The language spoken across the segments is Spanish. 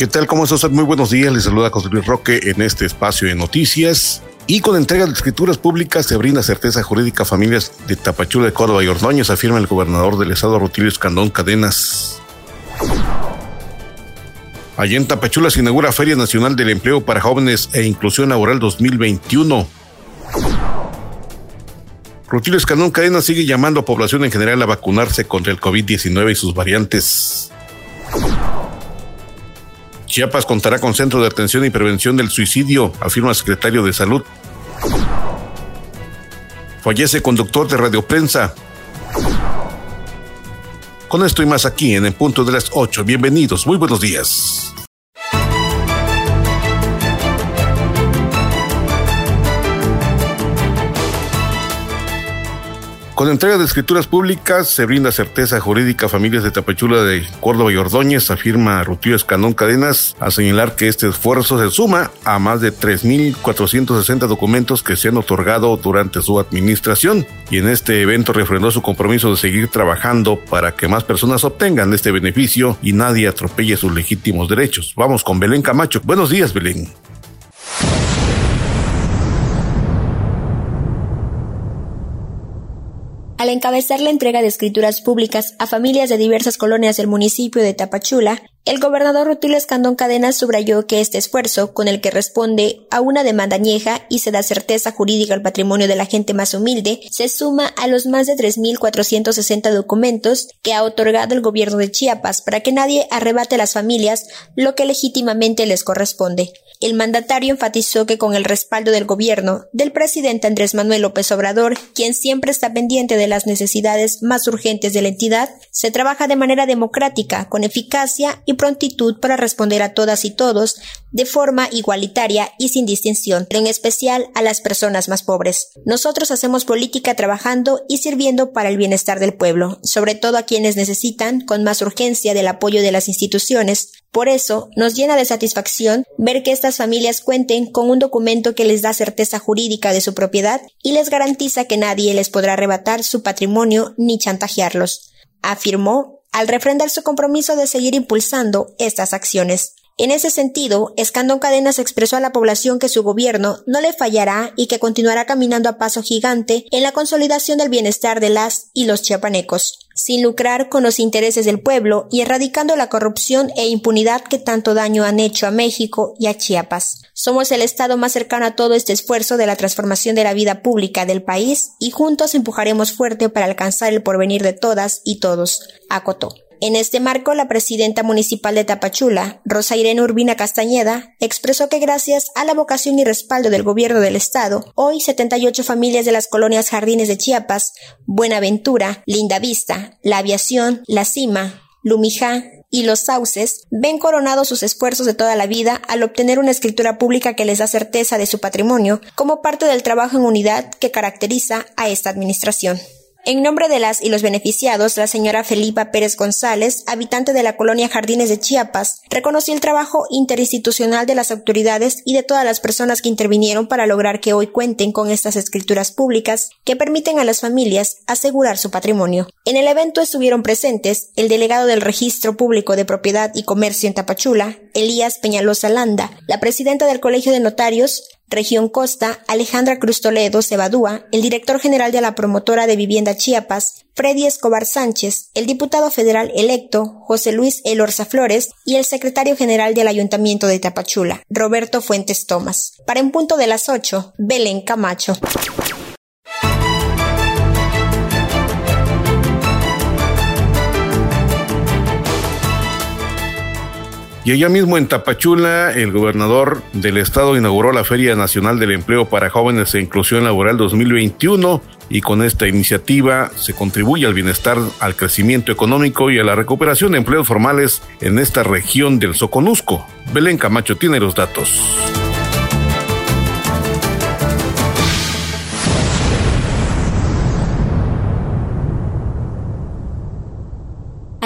¿Qué tal? ¿Cómo estás? Muy buenos días. Les saluda José Luis Roque en este espacio de noticias. Y con entrega de escrituras públicas se brinda certeza jurídica a familias de Tapachula de Córdoba y Ordóñez, afirma el gobernador del estado Rutilio Escandón Cadenas. Allá en Tapachula se inaugura Feria Nacional del Empleo para Jóvenes e Inclusión Laboral 2021. Rutilio Escandón Cadenas sigue llamando a población en general a vacunarse contra el COVID-19 y sus variantes. Chiapas contará con centro de atención y prevención del suicidio, afirma el secretario de Salud. Fallece conductor de radioprensa. Con esto y más aquí en el punto de las 8. Bienvenidos, muy buenos días. Con entrega de escrituras públicas se brinda certeza jurídica a familias de Tapachula de Córdoba y Ordóñez, afirma Rutilio Escanón Cadenas, a señalar que este esfuerzo se suma a más de 3.460 documentos que se han otorgado durante su administración y en este evento refrendó su compromiso de seguir trabajando para que más personas obtengan este beneficio y nadie atropelle sus legítimos derechos. Vamos con Belén Camacho. Buenos días, Belén. Al encabezar la entrega de escrituras públicas a familias de diversas colonias del municipio de Tapachula, el gobernador Rutilio Escandón Cadenas subrayó que este esfuerzo, con el que responde a una demanda añeja y se da certeza jurídica al patrimonio de la gente más humilde, se suma a los más de 3.460 documentos que ha otorgado el gobierno de Chiapas para que nadie arrebate a las familias lo que legítimamente les corresponde. El mandatario enfatizó que con el respaldo del gobierno del presidente Andrés Manuel López Obrador, quien siempre está pendiente de las necesidades más urgentes de la entidad, se trabaja de manera democrática, con eficacia y prontitud para responder a todas y todos de forma igualitaria y sin distinción, en especial a las personas más pobres. Nosotros hacemos política trabajando y sirviendo para el bienestar del pueblo, sobre todo a quienes necesitan con más urgencia del apoyo de las instituciones, por eso, nos llena de satisfacción ver que estas familias cuenten con un documento que les da certeza jurídica de su propiedad y les garantiza que nadie les podrá arrebatar su patrimonio ni chantajearlos, afirmó al refrendar su compromiso de seguir impulsando estas acciones. En ese sentido, Escandón Cadenas expresó a la población que su gobierno no le fallará y que continuará caminando a paso gigante en la consolidación del bienestar de las y los chiapanecos, sin lucrar con los intereses del pueblo y erradicando la corrupción e impunidad que tanto daño han hecho a México y a Chiapas. Somos el Estado más cercano a todo este esfuerzo de la transformación de la vida pública del país y juntos empujaremos fuerte para alcanzar el porvenir de todas y todos, acotó. En este marco, la presidenta municipal de Tapachula, Rosa Irene Urbina Castañeda, expresó que gracias a la vocación y respaldo del gobierno del estado, hoy 78 familias de las colonias Jardines de Chiapas, Buenaventura, Linda Vista, La Aviación, La Cima, Lumijá, y los sauces ven coronados sus esfuerzos de toda la vida al obtener una escritura pública que les da certeza de su patrimonio como parte del trabajo en unidad que caracteriza a esta administración. En nombre de las y los beneficiados, la señora Felipa Pérez González, habitante de la colonia Jardines de Chiapas, reconoció el trabajo interinstitucional de las autoridades y de todas las personas que intervinieron para lograr que hoy cuenten con estas escrituras públicas que permiten a las familias asegurar su patrimonio. En el evento estuvieron presentes el delegado del Registro Público de Propiedad y Comercio en Tapachula, Elías Peñalosa Landa, la presidenta del Colegio de Notarios, Región Costa, Alejandra Cruz Toledo Cebadúa, el director general de la promotora de vivienda Chiapas, Freddy Escobar Sánchez, el diputado federal electo, José Luis Elorza Flores, y el secretario general del Ayuntamiento de Tapachula, Roberto Fuentes Tomás. Para en punto de las 8, Belén Camacho. Y allá mismo en Tapachula, el gobernador del estado inauguró la Feria Nacional del Empleo para Jóvenes e Inclusión Laboral 2021 y con esta iniciativa se contribuye al bienestar, al crecimiento económico y a la recuperación de empleos formales en esta región del Soconusco. Belén Camacho tiene los datos.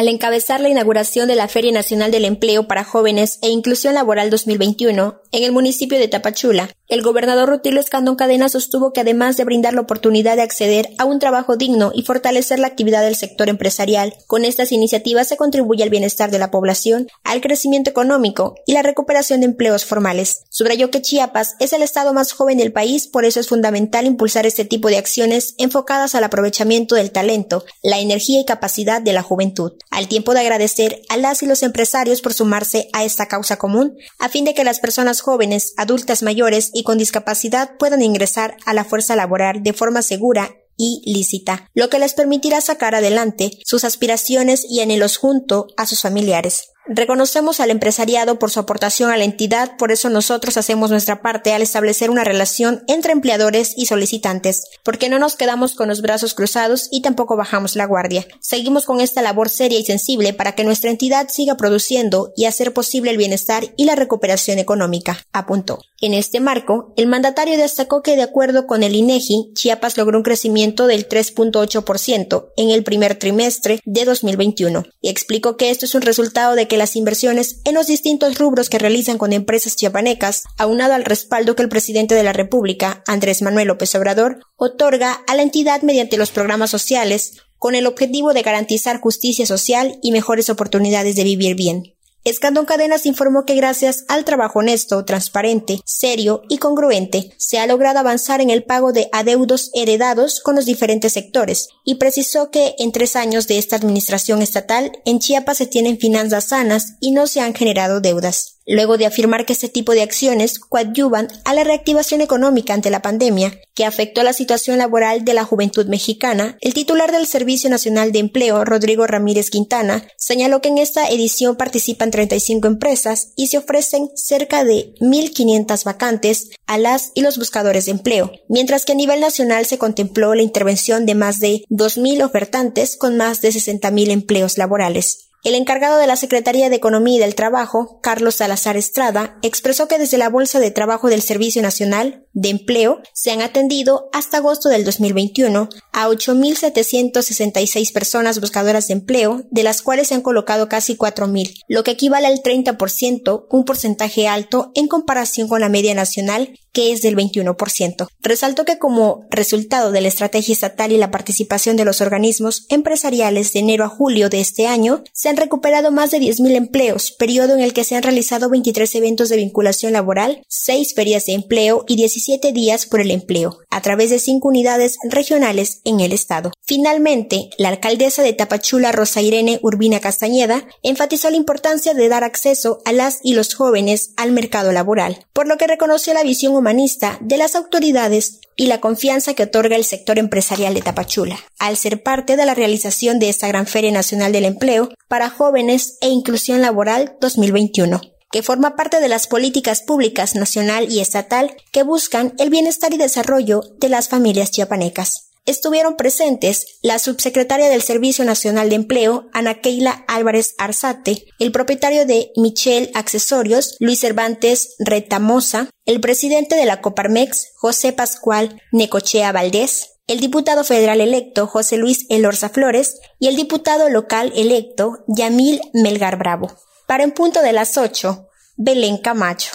Al encabezar la inauguración de la Feria Nacional del Empleo para Jóvenes e Inclusión Laboral 2021 en el municipio de Tapachula, el gobernador Rutilio Escandón Cadena sostuvo que además de brindar la oportunidad de acceder a un trabajo digno y fortalecer la actividad del sector empresarial, con estas iniciativas se contribuye al bienestar de la población, al crecimiento económico y la recuperación de empleos formales. Subrayó que Chiapas es el estado más joven del país, por eso es fundamental impulsar este tipo de acciones enfocadas al aprovechamiento del talento, la energía y capacidad de la juventud al tiempo de agradecer a las y los empresarios por sumarse a esta causa común, a fin de que las personas jóvenes, adultas mayores y con discapacidad puedan ingresar a la fuerza laboral de forma segura y lícita, lo que les permitirá sacar adelante sus aspiraciones y anhelos junto a sus familiares. Reconocemos al empresariado por su aportación a la entidad, por eso nosotros hacemos nuestra parte al establecer una relación entre empleadores y solicitantes, porque no nos quedamos con los brazos cruzados y tampoco bajamos la guardia. Seguimos con esta labor seria y sensible para que nuestra entidad siga produciendo y hacer posible el bienestar y la recuperación económica, apuntó. En este marco, el mandatario destacó que de acuerdo con el INEGI, Chiapas logró un crecimiento del 3.8% en el primer trimestre de 2021 y explicó que esto es un resultado de que las inversiones en los distintos rubros que realizan con empresas chiapanecas, aunado al respaldo que el presidente de la República, Andrés Manuel López Obrador, otorga a la entidad mediante los programas sociales, con el objetivo de garantizar justicia social y mejores oportunidades de vivir bien. Escandón Cadenas informó que gracias al trabajo honesto, transparente, serio y congruente, se ha logrado avanzar en el pago de adeudos heredados con los diferentes sectores y precisó que en tres años de esta administración estatal en Chiapas se tienen finanzas sanas y no se han generado deudas luego de afirmar que este tipo de acciones coadyuvan a la reactivación económica ante la pandemia, que afectó la situación laboral de la juventud mexicana, el titular del Servicio Nacional de Empleo, Rodrigo Ramírez Quintana, señaló que en esta edición participan 35 empresas y se ofrecen cerca de 1.500 vacantes a las y los buscadores de empleo, mientras que a nivel nacional se contempló la intervención de más de 2.000 ofertantes con más de 60.000 empleos laborales. El encargado de la Secretaría de Economía y del Trabajo, Carlos Salazar Estrada, expresó que desde la Bolsa de Trabajo del Servicio Nacional de Empleo se han atendido hasta agosto del 2021 a 8.766 personas buscadoras de empleo, de las cuales se han colocado casi 4.000, lo que equivale al 30%, un porcentaje alto en comparación con la media nacional que es del 21%. Resaltó que como resultado de la estrategia estatal y la participación de los organismos empresariales de enero a julio de este año, se han recuperado más de 10.000 empleos, periodo en el que se han realizado 23 eventos de vinculación laboral, 6 ferias de empleo y 17 días por el empleo, a través de 5 unidades regionales en el estado. Finalmente, la alcaldesa de Tapachula, Rosa Irene Urbina Castañeda, enfatizó la importancia de dar acceso a las y los jóvenes al mercado laboral, por lo que reconoció la visión humanista de las autoridades y la confianza que otorga el sector empresarial de Tapachula, al ser parte de la realización de esta gran Feria Nacional del Empleo para Jóvenes e Inclusión Laboral 2021 que forma parte de las políticas públicas nacional y estatal que buscan el bienestar y desarrollo de las familias chiapanecas estuvieron presentes la subsecretaria del Servicio Nacional de Empleo, Ana Keila Álvarez Arzate, el propietario de Michel Accesorios, Luis Cervantes Retamosa, el presidente de la Coparmex, José Pascual Necochea Valdés, el diputado federal electo José Luis Elorza Flores y el diputado local electo Yamil Melgar Bravo. Para en punto de las 8, Belén Camacho.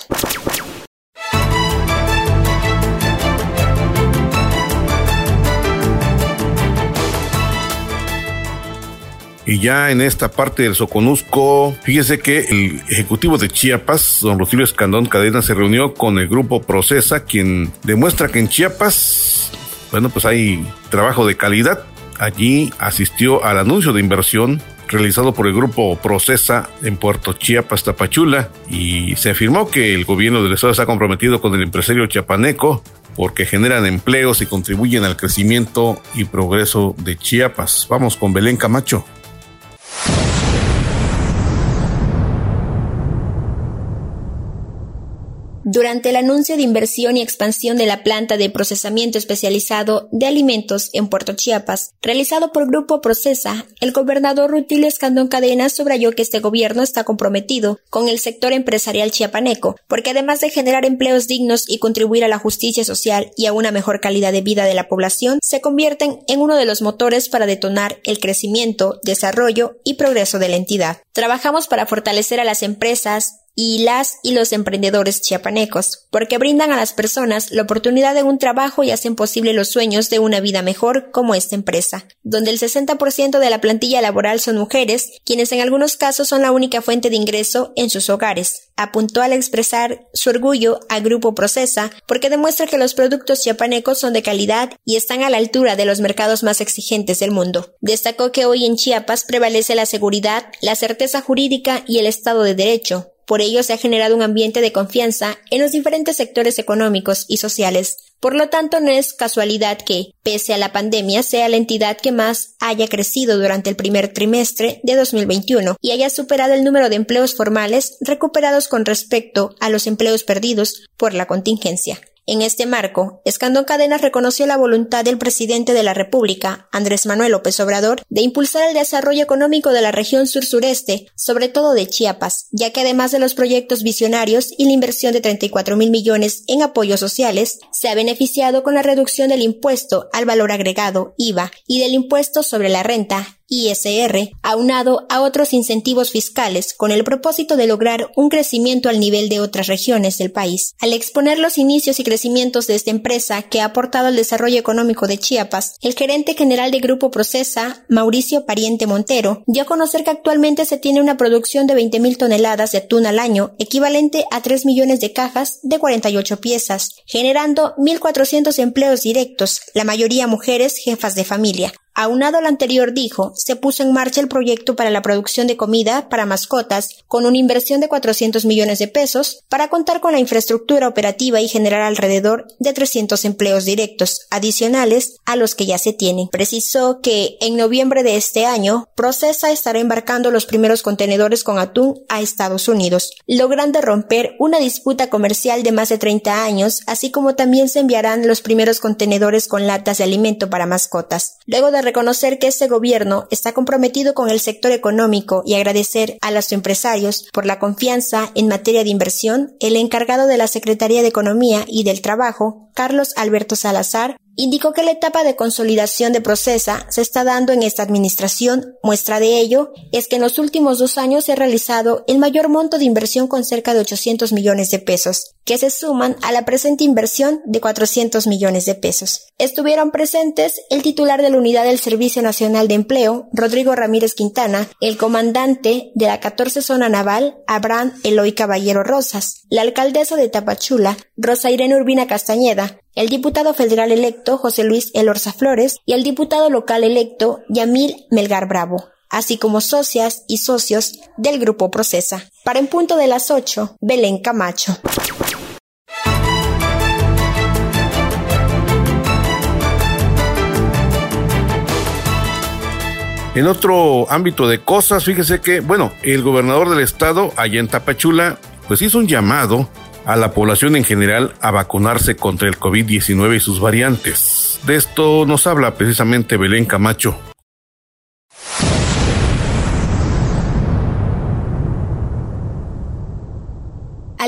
Y ya en esta parte del Soconusco, fíjese que el ejecutivo de Chiapas, don Rutilio Escandón Cadena, se reunió con el grupo Procesa, quien demuestra que en Chiapas, bueno, pues hay trabajo de calidad. Allí asistió al anuncio de inversión realizado por el grupo Procesa en Puerto Chiapas, Tapachula, y se afirmó que el gobierno del estado está comprometido con el empresario chiapaneco porque generan empleos y contribuyen al crecimiento y progreso de Chiapas. Vamos con Belén Camacho. Durante el anuncio de inversión y expansión de la planta de procesamiento especializado de alimentos en Puerto Chiapas, realizado por Grupo Procesa, el gobernador Rutilio Escandón Cadenas subrayó que este gobierno está comprometido con el sector empresarial chiapaneco, porque además de generar empleos dignos y contribuir a la justicia social y a una mejor calidad de vida de la población, se convierten en uno de los motores para detonar el crecimiento, desarrollo y progreso de la entidad. Trabajamos para fortalecer a las empresas, y las y los emprendedores chiapanecos, porque brindan a las personas la oportunidad de un trabajo y hacen posible los sueños de una vida mejor como esta empresa, donde el 60% de la plantilla laboral son mujeres, quienes en algunos casos son la única fuente de ingreso en sus hogares. Apuntó al expresar su orgullo a Grupo Procesa porque demuestra que los productos chiapanecos son de calidad y están a la altura de los mercados más exigentes del mundo. Destacó que hoy en Chiapas prevalece la seguridad, la certeza jurídica y el Estado de Derecho, por ello se ha generado un ambiente de confianza en los diferentes sectores económicos y sociales. Por lo tanto, no es casualidad que, pese a la pandemia, sea la entidad que más haya crecido durante el primer trimestre de 2021 y haya superado el número de empleos formales recuperados con respecto a los empleos perdidos por la contingencia. En este marco, Escandón Cadenas reconoció la voluntad del presidente de la República, Andrés Manuel López Obrador, de impulsar el desarrollo económico de la región sur-sureste, sobre todo de Chiapas, ya que además de los proyectos visionarios y la inversión de 34 mil millones en apoyos sociales, se ha beneficiado con la reducción del impuesto al valor agregado, IVA, y del impuesto sobre la renta, ISR, aunado a otros incentivos fiscales con el propósito de lograr un crecimiento al nivel de otras regiones del país. Al exponer los inicios y crecimientos de esta empresa que ha aportado al desarrollo económico de Chiapas, el gerente general de Grupo Procesa, Mauricio Pariente Montero, dio a conocer que actualmente se tiene una producción de 20.000 toneladas de atún al año, equivalente a 3 millones de cajas de 48 piezas, generando 1.400 empleos directos, la mayoría mujeres jefas de familia. Aunado al anterior dijo, se puso en marcha el proyecto para la producción de comida para mascotas con una inversión de 400 millones de pesos para contar con la infraestructura operativa y generar alrededor de 300 empleos directos adicionales a los que ya se tienen. Precisó que en noviembre de este año, Procesa estará embarcando los primeros contenedores con atún a Estados Unidos, logrando romper una disputa comercial de más de 30 años, así como también se enviarán los primeros contenedores con latas de alimento para mascotas. Luego de reconocer que este gobierno está comprometido con el sector económico y agradecer a los empresarios por la confianza en materia de inversión, el encargado de la Secretaría de Economía y del Trabajo, Carlos Alberto Salazar, indicó que la etapa de consolidación de Procesa se está dando en esta administración. Muestra de ello es que en los últimos dos años se ha realizado el mayor monto de inversión con cerca de 800 millones de pesos, que se suman a la presente inversión de 400 millones de pesos. Estuvieron presentes el titular de la unidad del Servicio Nacional de Empleo, Rodrigo Ramírez Quintana, el comandante de la 14 Zona Naval, Abraham Eloy Caballero Rosas, la alcaldesa de Tapachula, Rosa Irene Urbina Castañeda, el diputado federal electo José Luis Elorza Flores y el diputado local electo Yamil Melgar Bravo, así como socias y socios del Grupo Procesa. Para en punto de las 8, Belén Camacho. En otro ámbito de cosas, fíjese que, bueno, el gobernador del estado, allá en Tapachula, pues hizo un llamado a la población en general a vacunarse contra el COVID-19 y sus variantes. De esto nos habla precisamente Belén Camacho.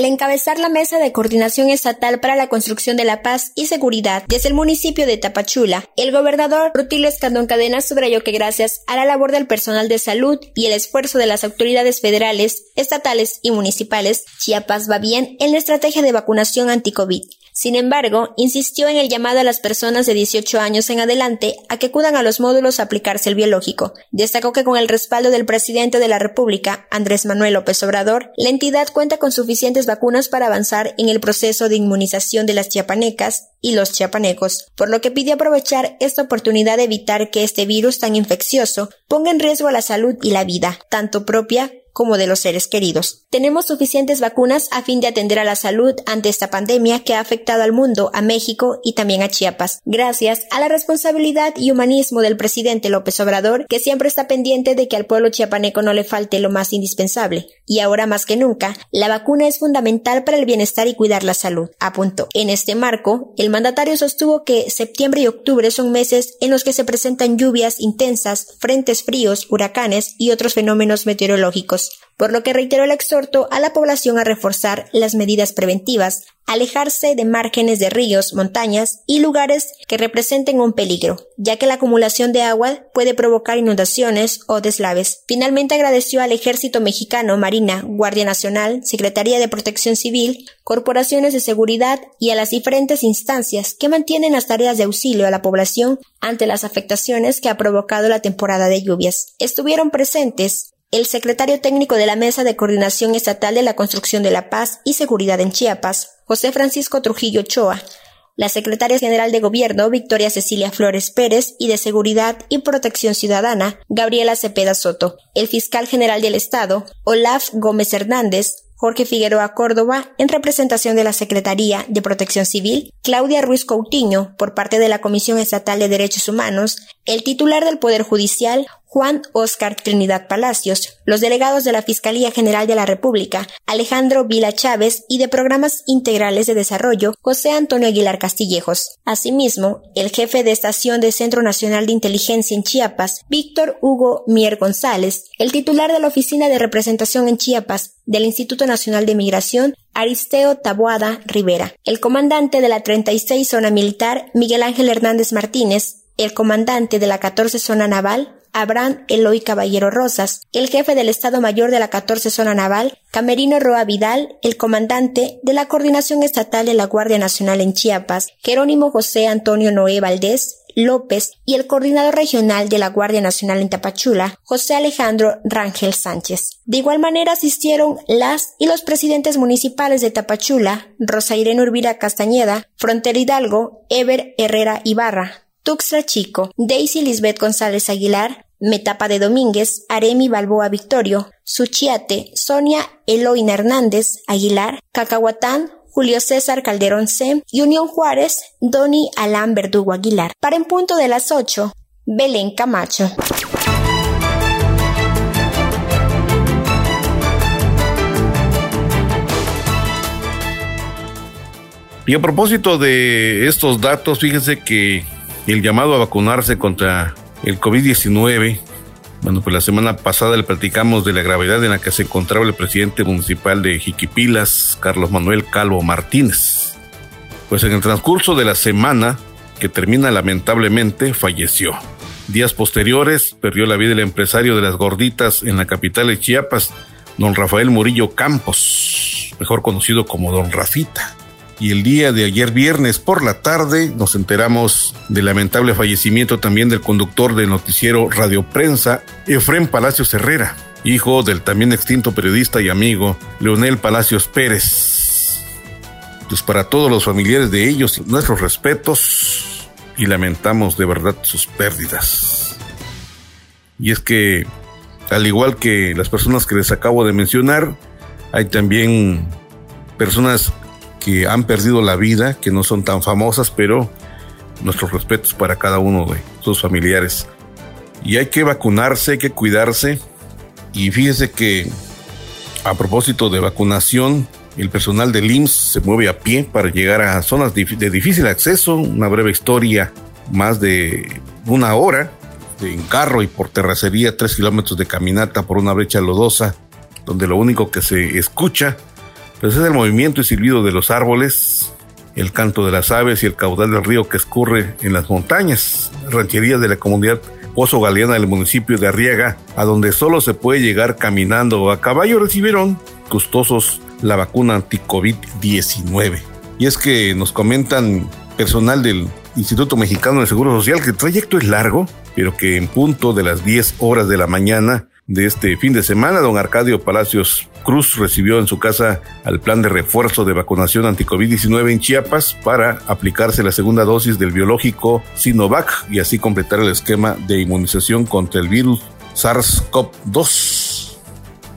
Al encabezar la Mesa de Coordinación Estatal para la Construcción de la Paz y Seguridad desde el municipio de Tapachula, el gobernador Rutilio Escandón Cadenas subrayó que gracias a la labor del personal de salud y el esfuerzo de las autoridades federales, estatales y municipales, Chiapas va bien en la estrategia de vacunación anti-COVID. Sin embargo, insistió en el llamado a las personas de 18 años en adelante a que acudan a los módulos a aplicarse el biológico. Destacó que con el respaldo del presidente de la República, Andrés Manuel López Obrador, la entidad cuenta con suficientes vacunas para avanzar en el proceso de inmunización de las chiapanecas y los chiapanecos, por lo que pidió aprovechar esta oportunidad de evitar que este virus tan infeccioso ponga en riesgo la salud y la vida, tanto propia como de los seres queridos. Tenemos suficientes vacunas a fin de atender a la salud ante esta pandemia que ha afectado al mundo, a México y también a Chiapas, gracias a la responsabilidad y humanismo del presidente López Obrador, que siempre está pendiente de que al pueblo chiapaneco no le falte lo más indispensable. Y ahora más que nunca, la vacuna es fundamental para el bienestar y cuidar la salud, apuntó. En este marco, el mandatario sostuvo que septiembre y octubre son meses en los que se presentan lluvias intensas, frentes fríos, huracanes y otros fenómenos meteorológicos, por lo que reiteró el exhorto a la población a reforzar las medidas preventivas, alejarse de márgenes de ríos, montañas y lugares que representen un peligro, ya que la acumulación de agua puede provocar inundaciones o deslaves. Finalmente agradeció al Ejército Mexicano, Marina, Guardia Nacional, Secretaría de Protección Civil, corporaciones de seguridad y a las diferentes instancias que mantienen las tareas de auxilio a la población ante las afectaciones que ha provocado la temporada de lluvias. Estuvieron presentes el secretario técnico de la Mesa de Coordinación Estatal de la Construcción de la Paz y Seguridad en Chiapas, José Francisco Trujillo Ochoa, la secretaria general de Gobierno, Victoria Cecilia Flores Pérez, y de Seguridad y Protección Ciudadana, Gabriela Cepeda Soto, el fiscal general del Estado, Olaf Gómez Hernández, Jorge Figueroa Córdoba, en representación de la Secretaría de Protección Civil, Claudia Ruiz Coutinho, por parte de la Comisión Estatal de Derechos Humanos, el titular del Poder Judicial, Juan Oscar Trinidad Palacios, los delegados de la Fiscalía General de la República, Alejandro Vila Chávez y de Programas Integrales de Desarrollo, José Antonio Aguilar Castillejos. Asimismo, el jefe de estación del Centro Nacional de Inteligencia en Chiapas, Víctor Hugo Mier González, el titular de la Oficina de Representación en Chiapas del Instituto Nacional de Migración, Aristeo Taboada Rivera, el comandante de la 36 Zona Militar, Miguel Ángel Hernández Martínez, el comandante de la 14 Zona Naval, Abraham Eloy Caballero Rosas, el jefe del Estado Mayor de la 14 Zona Naval, Camerino Roa Vidal, el comandante de la Coordinación Estatal de la Guardia Nacional en Chiapas, Jerónimo José Antonio Noé Valdés, López y el coordinador regional de la Guardia Nacional en Tapachula, José Alejandro Rangel Sánchez. De igual manera asistieron las y los presidentes municipales de Tapachula, Rosa Irene Urbira Castañeda, Frontera Hidalgo, Ever Herrera Ibarra, Tuxtla Chico, Daisy Lisbeth González Aguilar, Metapa de Domínguez, Aremi Balboa Victorio, Suchiate, Sonia Eloína Hernández Aguilar, Cacahuatán, Julio César Calderón C. y Unión Juárez, Doni Alán Verdugo Aguilar. Para en punto de las 8, Belén Camacho. Y a propósito de estos datos, fíjense que el llamado a vacunarse contra el COVID-19. Bueno, pues la semana pasada le platicamos de la gravedad en la que se encontraba el presidente municipal de Jiquipilas, Carlos Manuel Calvo Martínez. Pues en el transcurso de la semana, que termina lamentablemente, falleció. Días posteriores, perdió la vida el empresario de las gorditas en la capital de Chiapas, don Rafael Murillo Campos, mejor conocido como don Rafita y el día de ayer viernes por la tarde nos enteramos del lamentable fallecimiento también del conductor del noticiero Radio Prensa, Efrén Palacios Herrera, hijo del también extinto periodista y amigo Leonel Palacios Pérez. Pues para todos los familiares de ellos, nuestros respetos y lamentamos de verdad sus pérdidas. Y es que, al igual que las personas que les acabo de mencionar, hay también personas que han perdido la vida, que no son tan famosas, pero nuestros respetos para cada uno de sus familiares. Y hay que vacunarse, hay que cuidarse. Y fíjese que a propósito de vacunación, el personal del IMSS se mueve a pie para llegar a zonas de difícil acceso, una breve historia, más de una hora en carro y por terracería, tres kilómetros de caminata por una brecha lodosa, donde lo único que se escucha pues es el movimiento y silbido de los árboles, el canto de las aves y el caudal del río que escurre en las montañas, rancherías de la comunidad Pozo Galeana del municipio de Arriaga, a donde solo se puede llegar caminando o a caballo, recibieron gustosos la vacuna anti-COVID-19. Y es que nos comentan personal del Instituto Mexicano de Seguro Social que el trayecto es largo, pero que en punto de las 10 horas de la mañana de este fin de semana, don Arcadio Palacios Cruz recibió en su casa al plan de refuerzo de vacunación anti-COVID-19 en Chiapas para aplicarse la segunda dosis del biológico Sinovac y así completar el esquema de inmunización contra el virus SARS-CoV-2.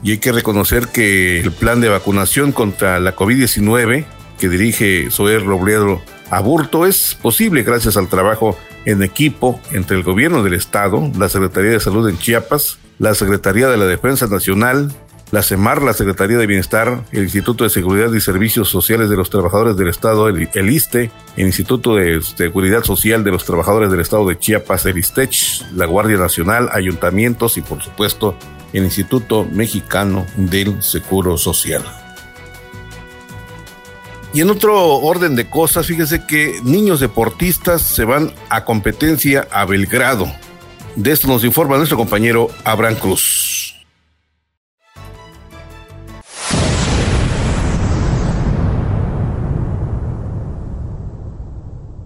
Y hay que reconocer que el plan de vacunación contra la COVID-19 que dirige Zoé Robledo Aburto es posible gracias al trabajo en equipo entre el gobierno del estado, la Secretaría de Salud en Chiapas, la Secretaría de la Defensa Nacional, la CEMAR, la Secretaría de Bienestar, el Instituto de Seguridad y Servicios Sociales de los Trabajadores del Estado, el, ISTE, el Instituto de Seguridad Social de los Trabajadores del Estado de Chiapas, el ISTECH, la Guardia Nacional, ayuntamientos y por supuesto el Instituto Mexicano del Seguro Social. Y en otro orden de cosas, fíjese que niños deportistas se van a competencia a Belgrado. De esto nos informa nuestro compañero Abraham Cruz.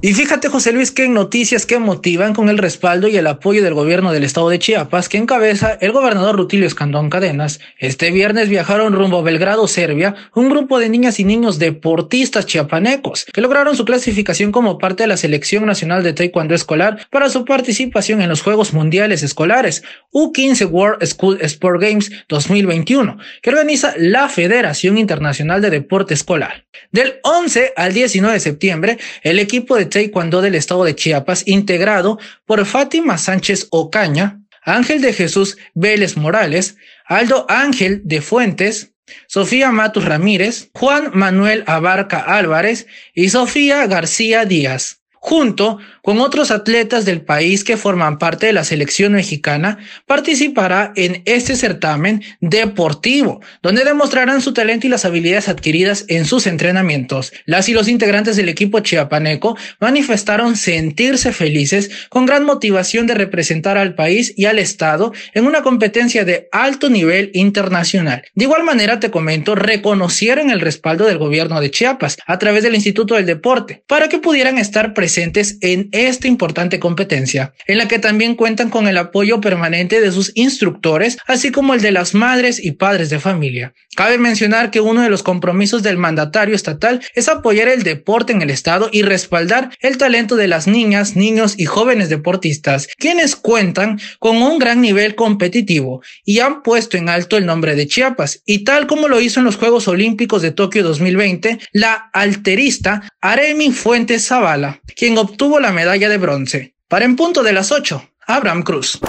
Y fíjate, José Luis, que noticias que motivan con el respaldo y el apoyo del gobierno del estado de Chiapas, que encabeza el gobernador Rutilio Escandón Cadenas, este viernes viajaron rumbo a Belgrado, Serbia, un grupo de niñas y niños deportistas chiapanecos que lograron su clasificación como parte de la Selección Nacional de Taekwondo Escolar para su participación en los Juegos Mundiales Escolares U15 World School Sport Games 2021, que organiza la Federación Internacional de Deporte Escolar. Del 11 al 19 de septiembre, el equipo de Taekwondo del estado de Chiapas, integrado por Fátima Sánchez Ocaña, Ángel de Jesús Vélez Morales, Aldo Ángel de Fuentes, Sofía Matus Ramírez, Juan Manuel Abarca Álvarez y Sofía García Díaz, junto con otros atletas del país que forman parte de la selección mexicana, participará en este certamen deportivo, donde demostrarán su talento y las habilidades adquiridas en sus entrenamientos. Las y los integrantes del equipo chiapaneco manifestaron sentirse felices con gran motivación de representar al país y al Estado en una competencia de alto nivel internacional. De igual manera, te comento, reconocieron el respaldo del gobierno de Chiapas a través del Instituto del Deporte para que pudieran estar presentes en esta importante competencia, en la que también cuentan con el apoyo permanente de sus instructores, así como el de las madres y padres de familia. Cabe mencionar que uno de los compromisos del mandatario estatal es apoyar el deporte en el estado y respaldar el talento de las niñas, niños y jóvenes deportistas, quienes cuentan con un gran nivel competitivo y han puesto en alto el nombre de Chiapas, y tal como lo hizo en los Juegos Olímpicos de Tokio 2020, la alterista Aremi Fuentes Zavala, quien obtuvo la medalla de bronce. Para en punto de las 8, Abraham Cruz.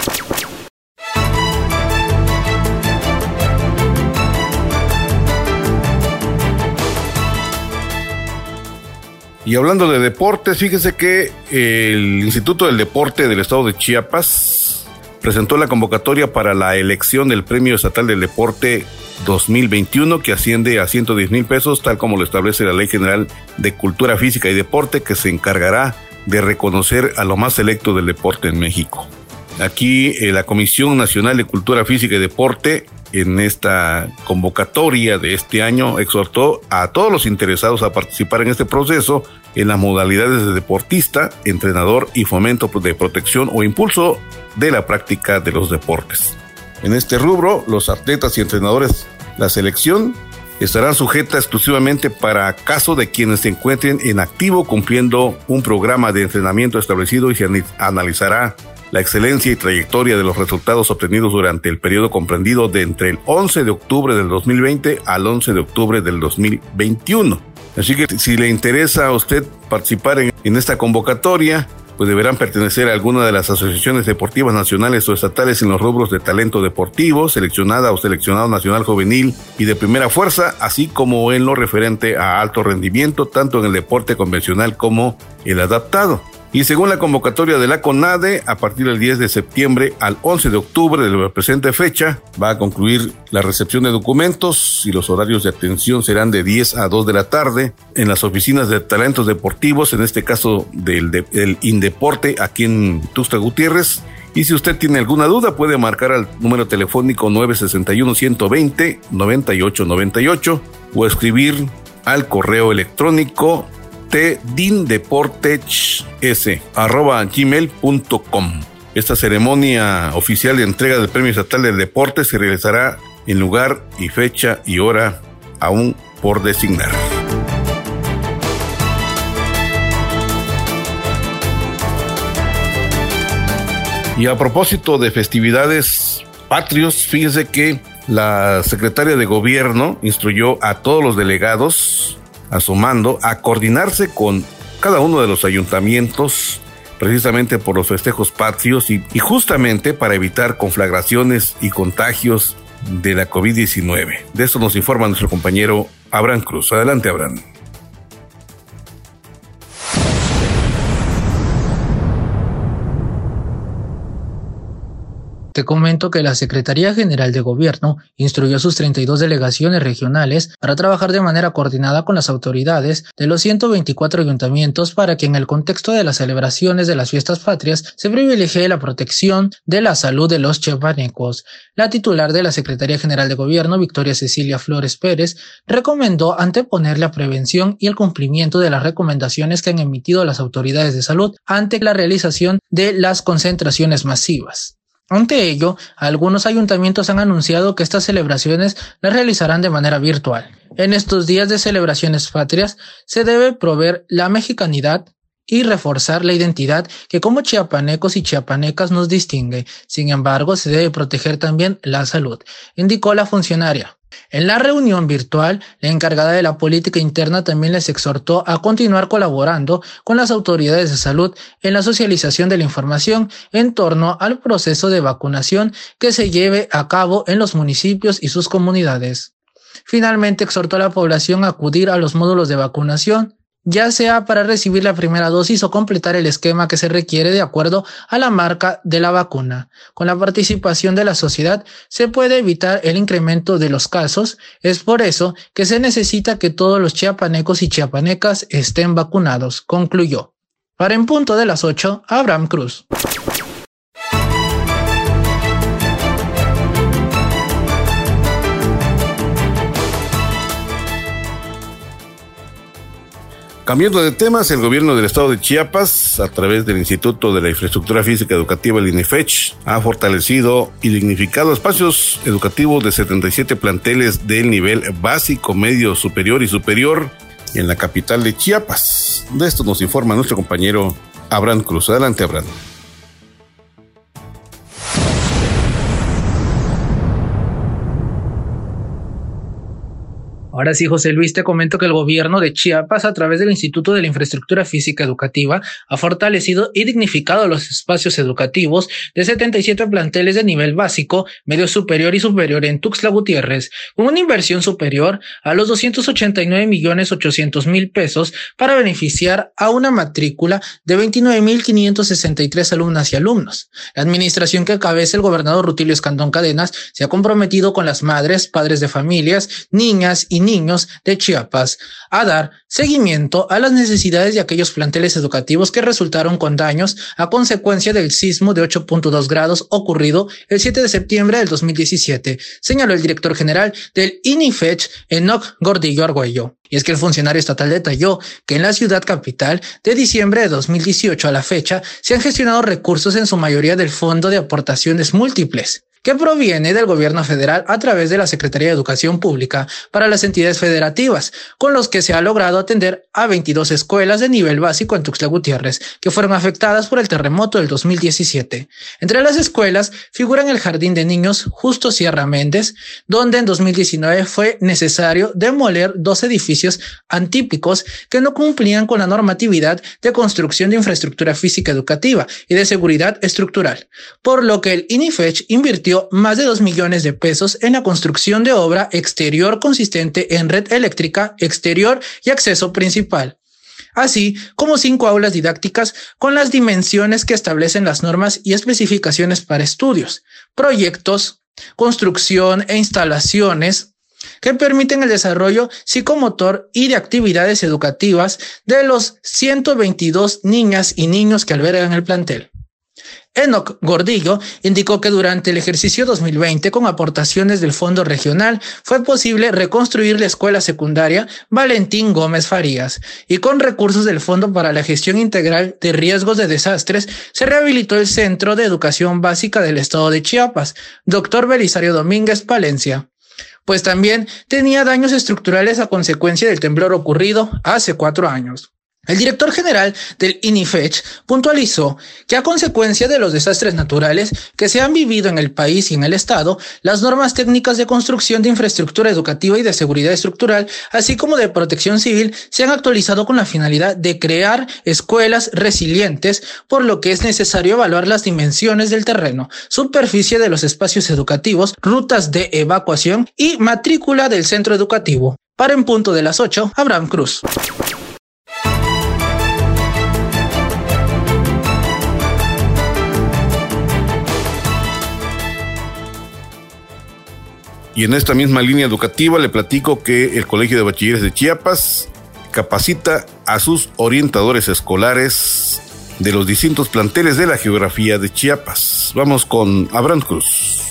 Y hablando de deportes, fíjese que el Instituto del Deporte del Estado de Chiapas presentó la convocatoria para la elección del Premio Estatal del Deporte 2021 que asciende a 110 mil pesos, tal como lo establece la Ley General de Cultura Física y Deporte, que se encargará de reconocer a lo más selecto del deporte en México. Aquí eh, la Comisión Nacional de Cultura Física y Deporte en esta convocatoria de este año exhortó a todos los interesados a participar en este proceso en las modalidades de deportista, entrenador y fomento de protección o impulso de la práctica de los deportes. En este rubro, los atletas y entrenadores, la selección estarán sujetas exclusivamente para caso de quienes se encuentren en activo cumpliendo un programa de entrenamiento establecido y se analizará la excelencia y trayectoria de los resultados obtenidos durante el periodo comprendido de entre el 11 de octubre del 2020 al 11 de octubre del 2021. Así que si le interesa a usted participar en, en esta convocatoria, pues deberán pertenecer a alguna de las asociaciones deportivas nacionales o estatales en los rubros de talento deportivo, seleccionada o seleccionado nacional juvenil y de primera fuerza, así como en lo referente a alto rendimiento, tanto en el deporte convencional como el adaptado. Y según la convocatoria de la CONADE, a partir del 10 de septiembre al 11 de octubre de la presente fecha, va a concluir la recepción de documentos y los horarios de atención serán de 10 a 2 de la tarde en las oficinas de talentos deportivos, en este caso del, del Indeporte aquí en Tusta Gutiérrez. Y si usted tiene alguna duda, puede marcar al número telefónico 961-120-9898 o escribir al correo electrónico gmail.com Esta ceremonia oficial de entrega del Premio Estatal del Deporte se realizará en lugar y fecha y hora aún por designar. Y a propósito de festividades patrios, fíjese que La secretaria de gobierno instruyó a todos los delegados a su mando a coordinarse con cada uno de los ayuntamientos precisamente por los festejos patrios y, y justamente para evitar conflagraciones y contagios de la COVID-19. De esto nos informa nuestro compañero Abraham Cruz. Adelante, Abraham. Te comento que la Secretaría General de Gobierno instruyó a sus 32 delegaciones regionales para trabajar de manera coordinada con las autoridades de los 124 ayuntamientos para que en el contexto de las celebraciones de las fiestas patrias se privilegie la protección de la salud de los chiapanecos. La titular de la Secretaría General de Gobierno, Victoria Cecilia Flores Pérez, recomendó anteponer la prevención y el cumplimiento de las recomendaciones que han emitido las autoridades de salud ante la realización de las concentraciones masivas. Ante ello, algunos ayuntamientos han anunciado que estas celebraciones las realizarán de manera virtual. En estos días de celebraciones patrias se debe proveer la mexicanidad y reforzar la identidad que como chiapanecos y chiapanecas nos distingue. Sin embargo, se debe proteger también la salud, indicó la funcionaria. En la reunión virtual, la encargada de la política interna también les exhortó a continuar colaborando con las autoridades de salud en la socialización de la información en torno al proceso de vacunación que se lleve a cabo en los municipios y sus comunidades. Finalmente exhortó a la población a acudir a los módulos de vacunación ya sea para recibir la primera dosis o completar el esquema que se requiere de acuerdo a la marca de la vacuna. Con la participación de la sociedad se puede evitar el incremento de los casos. Es por eso que se necesita que todos los chiapanecos y chiapanecas estén vacunados, concluyó. Para en punto de las 8, Abraham Cruz. Cambiando de temas, el gobierno del estado de Chiapas, a través del Instituto de la Infraestructura Física Educativa, el INIFECH, ha fortalecido y dignificado espacios educativos de 77 planteles del nivel básico, medio, superior y superior en la capital de Chiapas. De esto nos informa nuestro compañero Abraham Cruz. Adelante, Abraham. Ahora sí, José Luis, te comento que el gobierno de Chiapas, a través del Instituto de la Infraestructura Física Educativa, ha fortalecido y dignificado los espacios educativos de 77 planteles de nivel básico, medio superior y superior en Tuxtla Gutiérrez, con una inversión superior a los 289 millones 800 mil pesos para beneficiar a una matrícula de 29.563 alumnas y alumnos. La administración que cabeza el gobernador Rutilio Escandón Cadenas se ha comprometido con las madres, padres de familias, niñas y niños de Chiapas a dar seguimiento a las necesidades de aquellos planteles educativos que resultaron con daños a consecuencia del sismo de 8.2 grados ocurrido el 7 de septiembre del 2017, señaló el director general del INIFECH, Enoch Gordillo Argüello. Y es que el funcionario estatal detalló que en la ciudad capital, de diciembre de 2018 a la fecha, se han gestionado recursos en su mayoría del Fondo de Aportaciones Múltiples que proviene del gobierno federal a través de la Secretaría de Educación Pública para las entidades federativas, con los que se ha logrado atender a 22 escuelas de nivel básico en Tuxtla Gutiérrez, que fueron afectadas por el terremoto del 2017. Entre las escuelas figuran el Jardín de Niños Justo Sierra Méndez, donde en 2019 fue necesario demoler dos edificios antípicos que no cumplían con la normatividad de construcción de infraestructura física educativa y de seguridad estructural, por lo que el INIFECH invirtió más de 2 millones de pesos en la construcción de obra exterior consistente en red eléctrica exterior y acceso principal así como cinco aulas didácticas con las dimensiones que establecen las normas y especificaciones para estudios, proyectos, construcción e instalaciones que permiten el desarrollo psicomotor y de actividades educativas de los 122 niñas y niños que albergan el plantel. Enoch Gordillo indicó que durante el ejercicio 2020, con aportaciones del Fondo Regional, fue posible reconstruir la escuela secundaria Valentín Gómez Farías y con recursos del Fondo para la Gestión Integral de Riesgos de Desastres, se rehabilitó el Centro de Educación Básica del Estado de Chiapas, Dr. Belisario Domínguez Palencia pues también tenía daños estructurales a consecuencia del temblor ocurrido hace cuatro años. El director general del INIFECH puntualizó que a consecuencia de los desastres naturales que se han vivido en el país y en el Estado, las normas técnicas de construcción de infraestructura educativa y de seguridad estructural, así como de protección civil, se han actualizado con la finalidad de crear escuelas resilientes, por lo que es necesario evaluar las dimensiones del terreno, superficie de los espacios educativos, rutas de evacuación y matrícula del centro educativo. Para en punto de las 8, Abraham Cruz. Y en esta misma línea educativa le platico que el Colegio de Bachilleres de Chiapas capacita a sus orientadores escolares de los distintos planteles de la geografía de Chiapas. Vamos con Abraham Cruz.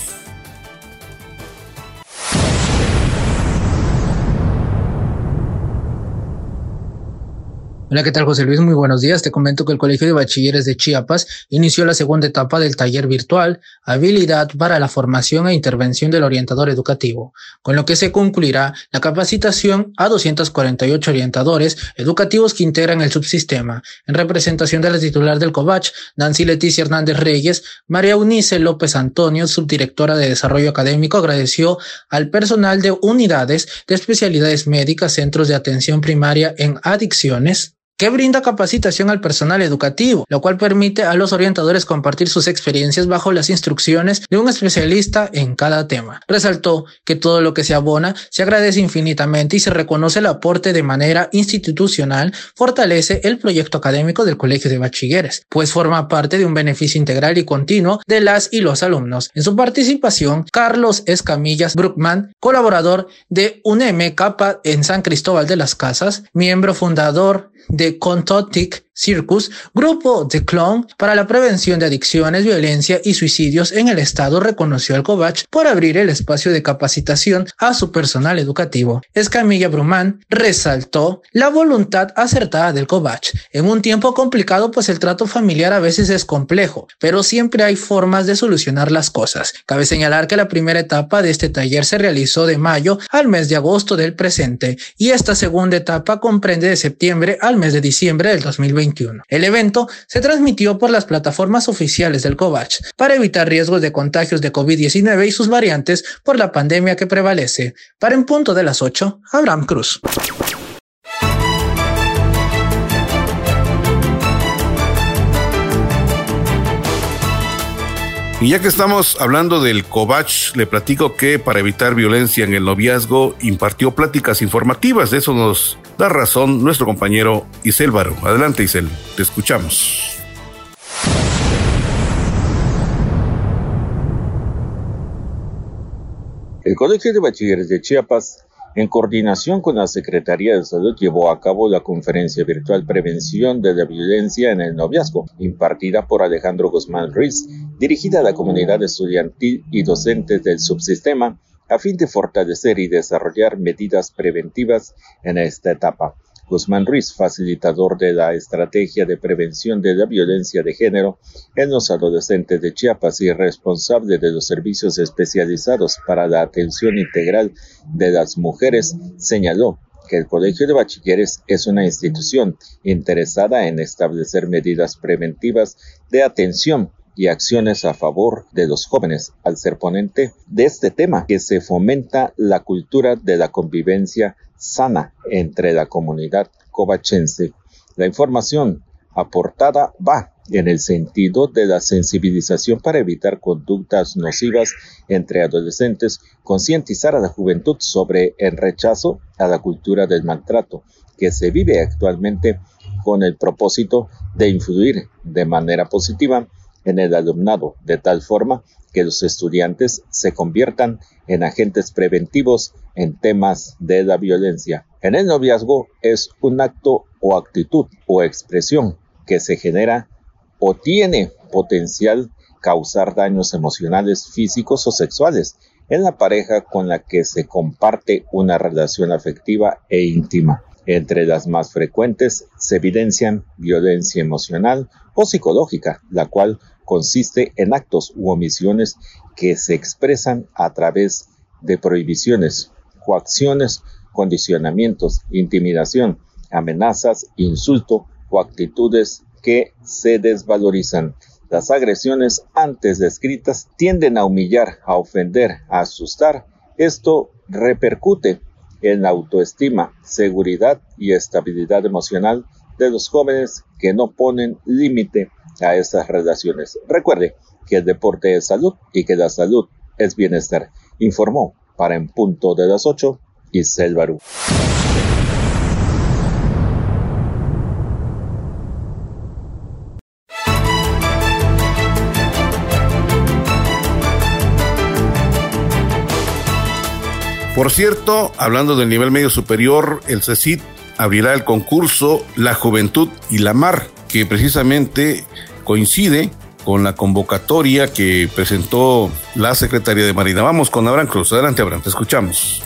Hola, ¿qué tal José Luis? Muy buenos días. Te comento que el Colegio de Bachilleres de Chiapas inició la segunda etapa del taller virtual Habilidad para la formación e intervención del orientador educativo, con lo que se concluirá la capacitación a 248 orientadores educativos que integran el subsistema. En representación de la titular del COVACH, Nancy Leticia Hernández Reyes, María Unice López Antonio, subdirectora de Desarrollo Académico, agradeció al personal de unidades de especialidades médicas, centros de atención primaria en adicciones, que brinda capacitación al personal educativo, lo cual permite a los orientadores compartir sus experiencias bajo las instrucciones de un especialista en cada tema. Resaltó que todo lo que se abona se agradece infinitamente y se reconoce el aporte de manera institucional, fortalece el proyecto académico del Colegio de Bachilleres, pues forma parte de un beneficio integral y continuo de las y los alumnos. En su participación, Carlos Escamillas Bruckman, colaborador de UNEM Capa en San Cristóbal de las Casas, miembro fundador de Contotic Circus, grupo de clon para la prevención de adicciones, violencia y suicidios en el Estado, reconoció al COVACH por abrir el espacio de capacitación a su personal educativo. Escamilla Brumán resaltó la voluntad acertada del COVACH en un tiempo complicado, pues el trato familiar a veces es complejo, pero siempre hay formas de solucionar las cosas. Cabe señalar que la primera etapa de este taller se realizó de mayo al mes de agosto del presente y esta segunda etapa comprende de septiembre al mes de diciembre del 2021. El evento se transmitió por las plataformas oficiales del COVACH para evitar riesgos de contagios de COVID-19 y sus variantes por la pandemia que prevalece. Para en punto de las 8, Abraham Cruz. Y ya que estamos hablando del COVACH, le platico que para evitar violencia en el noviazgo impartió pláticas informativas. De eso nos da razón nuestro compañero Isel Baro. Adelante, Isel, te escuchamos. El Colegio de Bachilleres de Chiapas en coordinación con la Secretaría de Salud, llevó a cabo la conferencia virtual Prevención de la Violencia en el Noviazgo, impartida por Alejandro Guzmán Ruiz, dirigida a la comunidad estudiantil y docentes del subsistema, a fin de fortalecer y desarrollar medidas preventivas en esta etapa. Guzmán Ruiz, facilitador de la estrategia de prevención de la violencia de género en los adolescentes de Chiapas y responsable de los servicios especializados para la atención integral de las mujeres, señaló que el Colegio de Bachilleres es una institución interesada en establecer medidas preventivas de atención y acciones a favor de los jóvenes al ser ponente de este tema que se fomenta la cultura de la convivencia sana entre la comunidad covachense. La información aportada va en el sentido de la sensibilización para evitar conductas nocivas entre adolescentes, concientizar a la juventud sobre el rechazo a la cultura del maltrato que se vive actualmente con el propósito de influir de manera positiva en el alumnado, de tal forma que los estudiantes se conviertan en agentes preventivos en temas de la violencia. En el noviazgo es un acto o actitud o expresión que se genera o tiene potencial causar daños emocionales, físicos o sexuales en la pareja con la que se comparte una relación afectiva e íntima. Entre las más frecuentes se evidencian violencia emocional o psicológica, la cual consiste en actos u omisiones que se expresan a través de prohibiciones, coacciones, condicionamientos, intimidación, amenazas, insulto o actitudes que se desvalorizan. Las agresiones antes descritas tienden a humillar, a ofender, a asustar. Esto repercute en la autoestima, seguridad y estabilidad emocional de los jóvenes que no ponen límite a esas relaciones. Recuerde que el deporte es salud y que la salud es bienestar. Informó para en punto de las 8 y Barú. Por cierto, hablando del nivel medio superior, el CECIT abrirá el concurso La Juventud y la Mar, que precisamente coincide con la convocatoria que presentó la Secretaría de Marina. Vamos con Abraham Cruz. Adelante, Abraham, te escuchamos.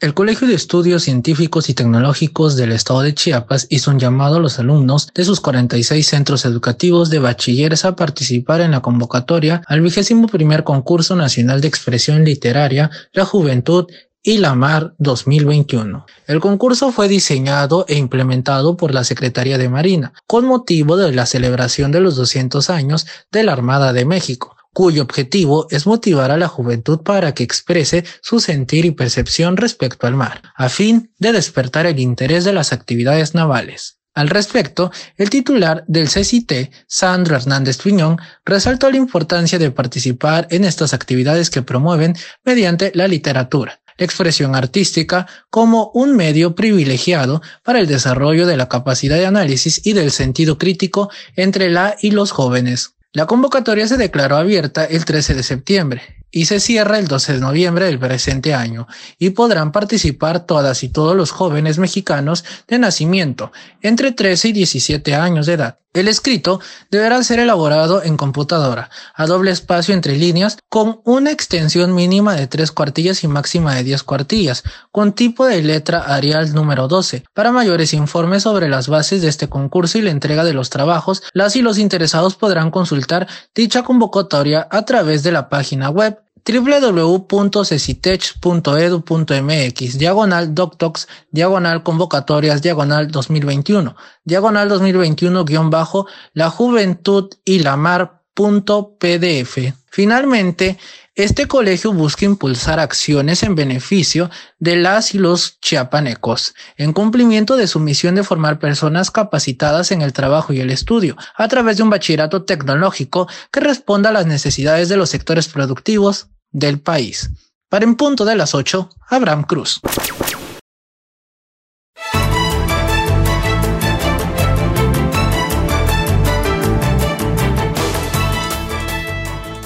El Colegio de Estudios Científicos y Tecnológicos del Estado de Chiapas hizo un llamado a los alumnos de sus 46 centros educativos de bachilleres a participar en la convocatoria al vigésimo primer concurso nacional de expresión literaria La Juventud y la Mar 2021. El concurso fue diseñado e implementado por la Secretaría de Marina con motivo de la celebración de los 200 años de la Armada de México cuyo objetivo es motivar a la juventud para que exprese su sentir y percepción respecto al mar, a fin de despertar el interés de las actividades navales. Al respecto, el titular del CCT, Sandro Hernández Piñón, resaltó la importancia de participar en estas actividades que promueven mediante la literatura, la expresión artística como un medio privilegiado para el desarrollo de la capacidad de análisis y del sentido crítico entre la y los jóvenes. La convocatoria se declaró abierta el 13 de septiembre y se cierra el 12 de noviembre del presente año y podrán participar todas y todos los jóvenes mexicanos de nacimiento entre 13 y 17 años de edad. El escrito deberá ser elaborado en computadora, a doble espacio entre líneas, con una extensión mínima de 3 cuartillas y máxima de 10 cuartillas, con tipo de letra Arial número 12. Para mayores informes sobre las bases de este concurso y la entrega de los trabajos, las y los interesados podrán consultar dicha convocatoria a través de la página web www.cecitech.edu.mx, diagonal doctox, diagonal convocatorias, diagonal 2021, diagonal 2021 guion bajo, la juventud y la mar .pdf. Finalmente, este colegio busca impulsar acciones en beneficio de las y los chiapanecos, en cumplimiento de su misión de formar personas capacitadas en el trabajo y el estudio, a través de un bachillerato tecnológico que responda a las necesidades de los sectores productivos, del país. Para en punto de las 8, Abraham Cruz.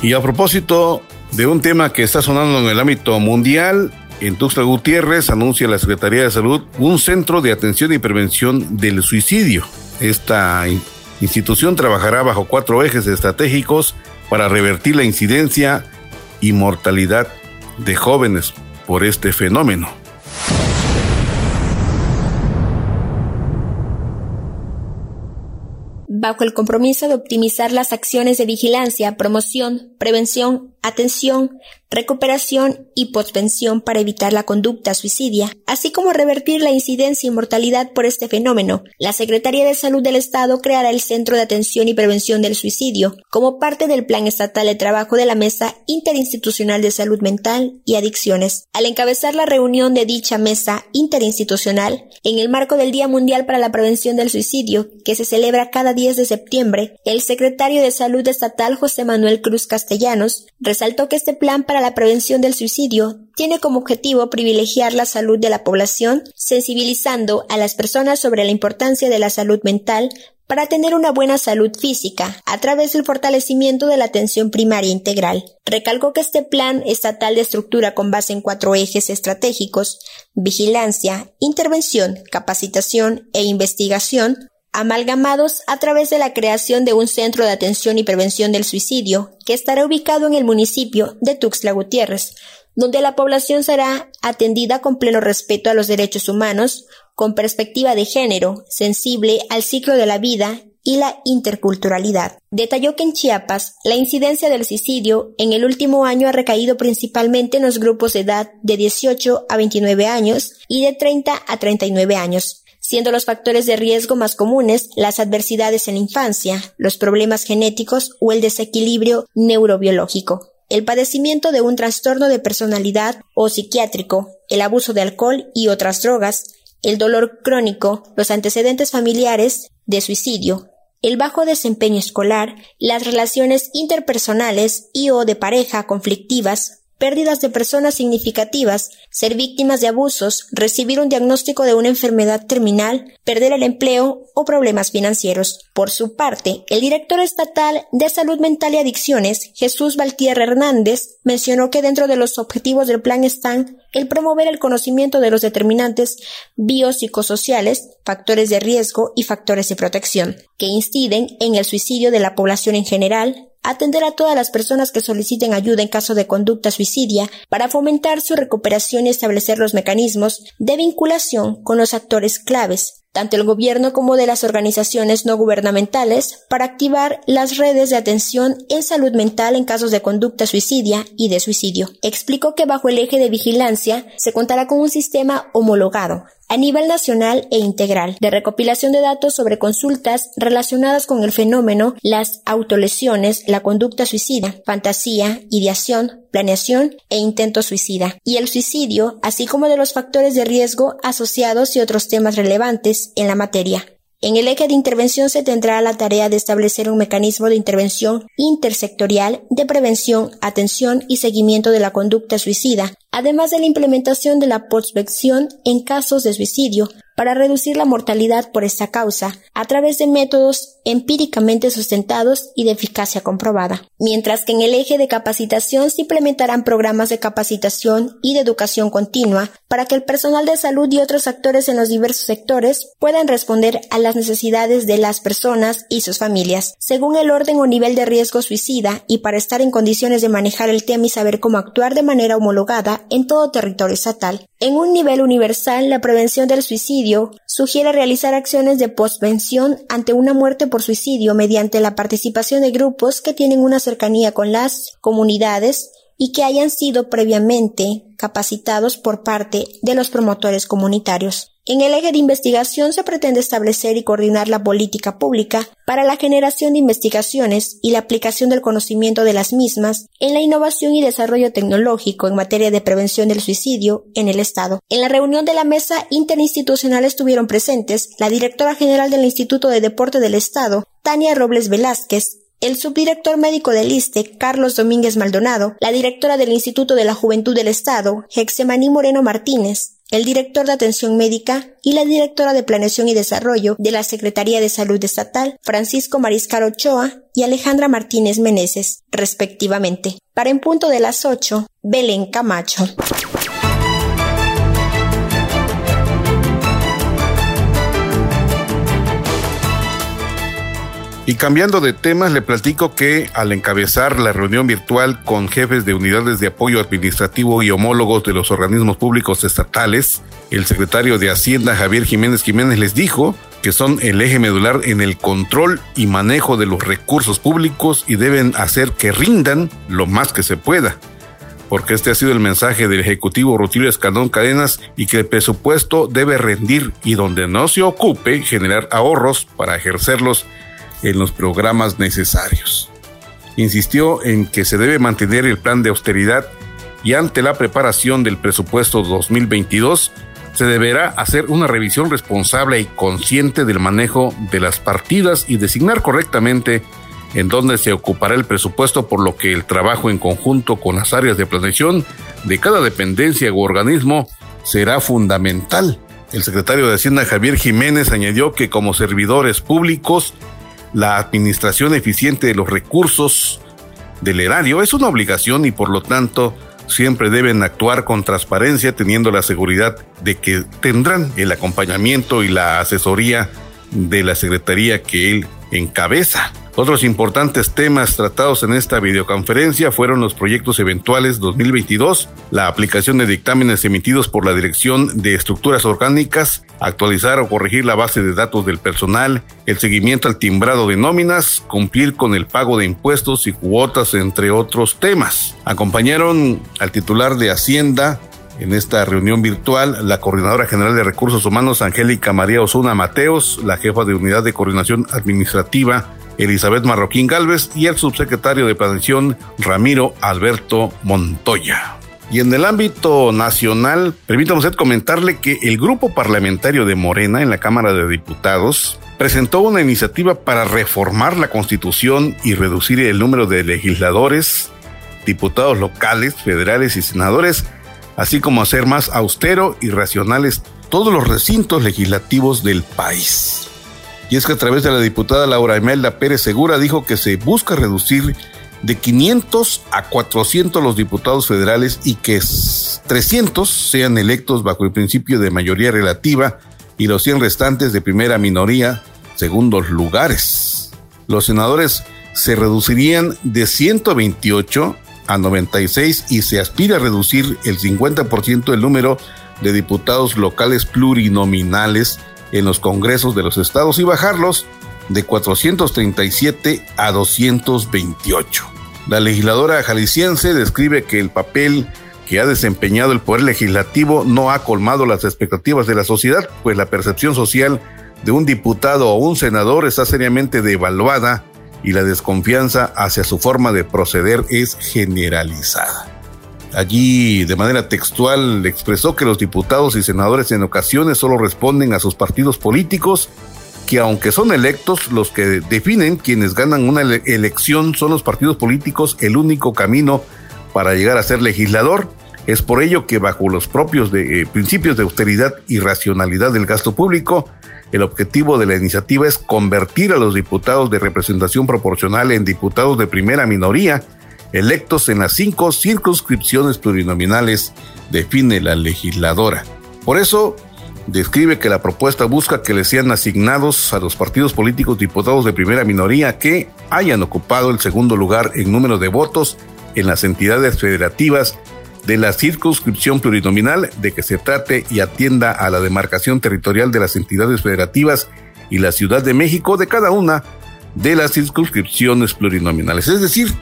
Y a propósito de un tema que está sonando en el ámbito mundial, en Tuxtla Gutiérrez anuncia la Secretaría de Salud un centro de atención y prevención del suicidio. Esta institución trabajará bajo cuatro ejes estratégicos para revertir la incidencia y mortalidad de jóvenes por este fenómeno. Bajo el compromiso de optimizar las acciones de vigilancia, promoción, prevención, atención, recuperación y pospensión para evitar la conducta suicidia, así como revertir la incidencia y mortalidad por este fenómeno. La Secretaría de Salud del Estado creará el Centro de Atención y Prevención del Suicidio como parte del Plan Estatal de Trabajo de la Mesa Interinstitucional de Salud Mental y Adicciones. Al encabezar la reunión de dicha mesa interinstitucional, en el marco del Día Mundial para la Prevención del Suicidio, que se celebra cada 10 de septiembre, el secretario de Salud Estatal José Manuel Cruz Castellanos resaltó que este plan para la prevención del suicidio tiene como objetivo privilegiar la salud de la población, sensibilizando a las personas sobre la importancia de la salud mental para tener una buena salud física a través del fortalecimiento de la atención primaria integral. Recalcó que este plan estatal de estructura con base en cuatro ejes estratégicos, vigilancia, intervención, capacitación e investigación, amalgamados a través de la creación de un centro de atención y prevención del suicidio que estará ubicado en el municipio de Tuxtla Gutiérrez, donde la población será atendida con pleno respeto a los derechos humanos, con perspectiva de género, sensible al ciclo de la vida y la interculturalidad. Detalló que en Chiapas la incidencia del suicidio en el último año ha recaído principalmente en los grupos de edad de 18 a 29 años y de 30 a 39 años, siendo los factores de riesgo más comunes las adversidades en la infancia, los problemas genéticos o el desequilibrio neurobiológico. El padecimiento de un trastorno de personalidad o psiquiátrico, el abuso de alcohol y otras drogas, el dolor crónico, los antecedentes familiares de suicidio, el bajo desempeño escolar, las relaciones interpersonales y o de pareja conflictivas, pérdidas de personas significativas, ser víctimas de abusos, recibir un diagnóstico de una enfermedad terminal, perder el empleo o problemas financieros. Por su parte, el director estatal de Salud Mental y Adicciones, Jesús Valtierra Hernández, mencionó que dentro de los objetivos del plan están el promover el conocimiento de los determinantes biopsicosociales, factores de riesgo y factores de protección, que inciden en el suicidio de la población en general, atender a todas las personas que soliciten ayuda en caso de conducta suicidia para fomentar su recuperación y establecer los mecanismos de vinculación con los actores claves tanto el gobierno como de las organizaciones no gubernamentales, para activar las redes de atención en salud mental en casos de conducta suicidia y de suicidio. Explicó que bajo el eje de vigilancia se contará con un sistema homologado a nivel nacional e integral de recopilación de datos sobre consultas relacionadas con el fenómeno, las autolesiones, la conducta suicida, fantasía, ideación, planeación e intento suicida, y el suicidio, así como de los factores de riesgo asociados y otros temas relevantes en la materia. En el eje de intervención se tendrá la tarea de establecer un mecanismo de intervención intersectorial de prevención, atención y seguimiento de la conducta suicida, además de la implementación de la prospección en casos de suicidio, para reducir la mortalidad por esta causa a través de métodos empíricamente sustentados y de eficacia comprobada. Mientras que en el eje de capacitación se implementarán programas de capacitación y de educación continua para que el personal de salud y otros actores en los diversos sectores puedan responder a las necesidades de las personas y sus familias, según el orden o nivel de riesgo suicida y para estar en condiciones de manejar el tema y saber cómo actuar de manera homologada en todo territorio estatal. En un nivel universal, la prevención del suicidio sugiere realizar acciones de postvención ante una muerte por suicidio mediante la participación de grupos que tienen una cercanía con las comunidades y que hayan sido previamente capacitados por parte de los promotores comunitarios. En el eje de investigación se pretende establecer y coordinar la política pública para la generación de investigaciones y la aplicación del conocimiento de las mismas en la innovación y desarrollo tecnológico en materia de prevención del suicidio en el Estado. En la reunión de la mesa interinstitucional estuvieron presentes la directora general del Instituto de Deporte del Estado, Tania Robles Velázquez, el subdirector médico del ISTE, Carlos Domínguez Maldonado, la directora del Instituto de la Juventud del Estado, Hexemaní Moreno Martínez, el director de atención médica y la directora de planeación y desarrollo de la Secretaría de Salud Estatal, Francisco Mariscal Ochoa y Alejandra Martínez Meneses, respectivamente. Para en punto de las 8, Belén Camacho. Y cambiando de temas, le platico que al encabezar la reunión virtual con jefes de unidades de apoyo administrativo y homólogos de los organismos públicos estatales, el secretario de Hacienda Javier Jiménez Jiménez les dijo que son el eje medular en el control y manejo de los recursos públicos y deben hacer que rindan lo más que se pueda porque este ha sido el mensaje del Ejecutivo Rutilio Escandón Cadenas y que el presupuesto debe rendir y donde no se ocupe generar ahorros para ejercerlos en los programas necesarios. Insistió en que se debe mantener el plan de austeridad y ante la preparación del presupuesto 2022 se deberá hacer una revisión responsable y consciente del manejo de las partidas y designar correctamente en dónde se ocupará el presupuesto, por lo que el trabajo en conjunto con las áreas de planeación de cada dependencia u organismo será fundamental. El secretario de Hacienda Javier Jiménez añadió que como servidores públicos la administración eficiente de los recursos del erario es una obligación y por lo tanto siempre deben actuar con transparencia teniendo la seguridad de que tendrán el acompañamiento y la asesoría de la Secretaría que él encabeza. Otros importantes temas tratados en esta videoconferencia fueron los proyectos eventuales 2022, la aplicación de dictámenes emitidos por la Dirección de Estructuras Orgánicas actualizar o corregir la base de datos del personal, el seguimiento al timbrado de nóminas, cumplir con el pago de impuestos y cuotas, entre otros temas. Acompañaron al titular de Hacienda, en esta reunión virtual, la Coordinadora General de Recursos Humanos, Angélica María Osuna Mateos, la jefa de Unidad de Coordinación Administrativa, Elizabeth Marroquín Galvez, y el subsecretario de Planeación, Ramiro Alberto Montoya. Y en el ámbito nacional, permítame usted comentarle que el grupo parlamentario de Morena en la Cámara de Diputados presentó una iniciativa para reformar la constitución y reducir el número de legisladores, diputados locales, federales y senadores, así como hacer más austero y racionales todos los recintos legislativos del país. Y es que a través de la diputada Laura Emelda Pérez Segura dijo que se busca reducir de 500 a 400 los diputados federales y que 300 sean electos bajo el principio de mayoría relativa y los 100 restantes de primera minoría, segundos lugares. Los senadores se reducirían de 128 a 96 y se aspira a reducir el 50% del número de diputados locales plurinominales en los congresos de los estados y bajarlos de 437 a 228. La legisladora jalisciense describe que el papel que ha desempeñado el Poder Legislativo no ha colmado las expectativas de la sociedad, pues la percepción social de un diputado o un senador está seriamente devaluada y la desconfianza hacia su forma de proceder es generalizada. Allí, de manera textual, expresó que los diputados y senadores en ocasiones solo responden a sus partidos políticos que aunque son electos, los que definen quienes ganan una elección son los partidos políticos el único camino para llegar a ser legislador. Es por ello que bajo los propios de, eh, principios de austeridad y racionalidad del gasto público, el objetivo de la iniciativa es convertir a los diputados de representación proporcional en diputados de primera minoría, electos en las cinco circunscripciones plurinominales, define la legisladora. Por eso, describe que la propuesta busca que le sean asignados a los partidos políticos diputados de primera minoría que hayan ocupado el segundo lugar en número de votos en las entidades federativas de la circunscripción plurinominal de que se trate y atienda a la demarcación territorial de las entidades federativas y la Ciudad de México de cada una de las circunscripciones plurinominales. Es decir,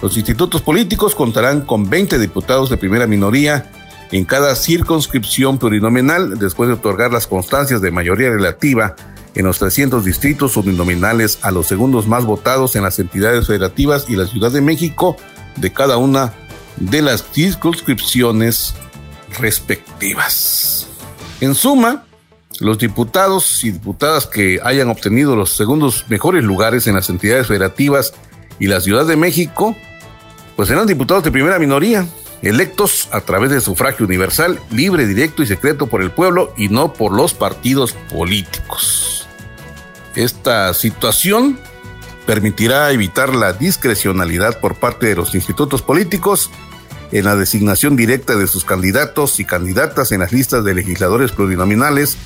los institutos políticos contarán con 20 diputados de primera minoría en cada circunscripción plurinominal después de otorgar las constancias de mayoría relativa en los 300 distritos uninominales a los segundos más votados en las entidades federativas y la Ciudad de México de cada una de las circunscripciones respectivas. En suma, los diputados y diputadas que hayan obtenido los segundos mejores lugares en las entidades federativas y la Ciudad de México, pues serán diputados de primera minoría, electos a través de sufragio universal, libre, directo y secreto por el pueblo y no por los partidos políticos. Esta situación permitirá evitar la discrecionalidad por parte de los institutos políticos en la designación directa de sus candidatos y candidatas en las listas de legisladores plurinominales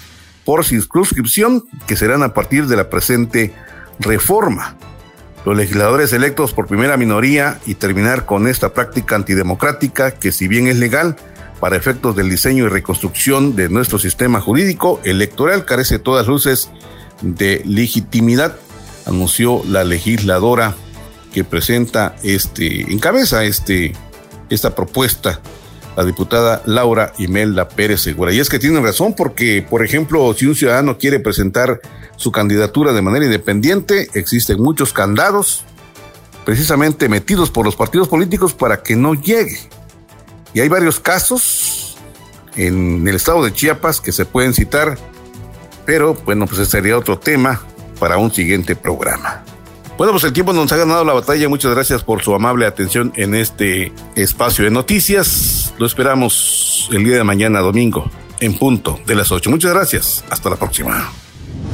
por circunscripción que serán a partir de la presente reforma los legisladores electos por primera minoría y terminar con esta práctica antidemocrática que si bien es legal, para efectos del diseño y reconstrucción de nuestro sistema jurídico electoral carece todas luces de legitimidad, anunció la legisladora que presenta este, encabeza este, esta propuesta la diputada Laura Imelda Pérez Segura. Y es que tiene razón porque, por ejemplo, si un ciudadano quiere presentar su candidatura de manera independiente, existen muchos candados precisamente metidos por los partidos políticos para que no llegue. Y hay varios casos en el estado de Chiapas que se pueden citar, pero bueno, pues ese sería otro tema para un siguiente programa. Bueno, pues el tiempo nos ha ganado la batalla. Muchas gracias por su amable atención en este espacio de noticias. Lo esperamos el día de mañana, domingo, en punto de las 8. Muchas gracias. Hasta la próxima.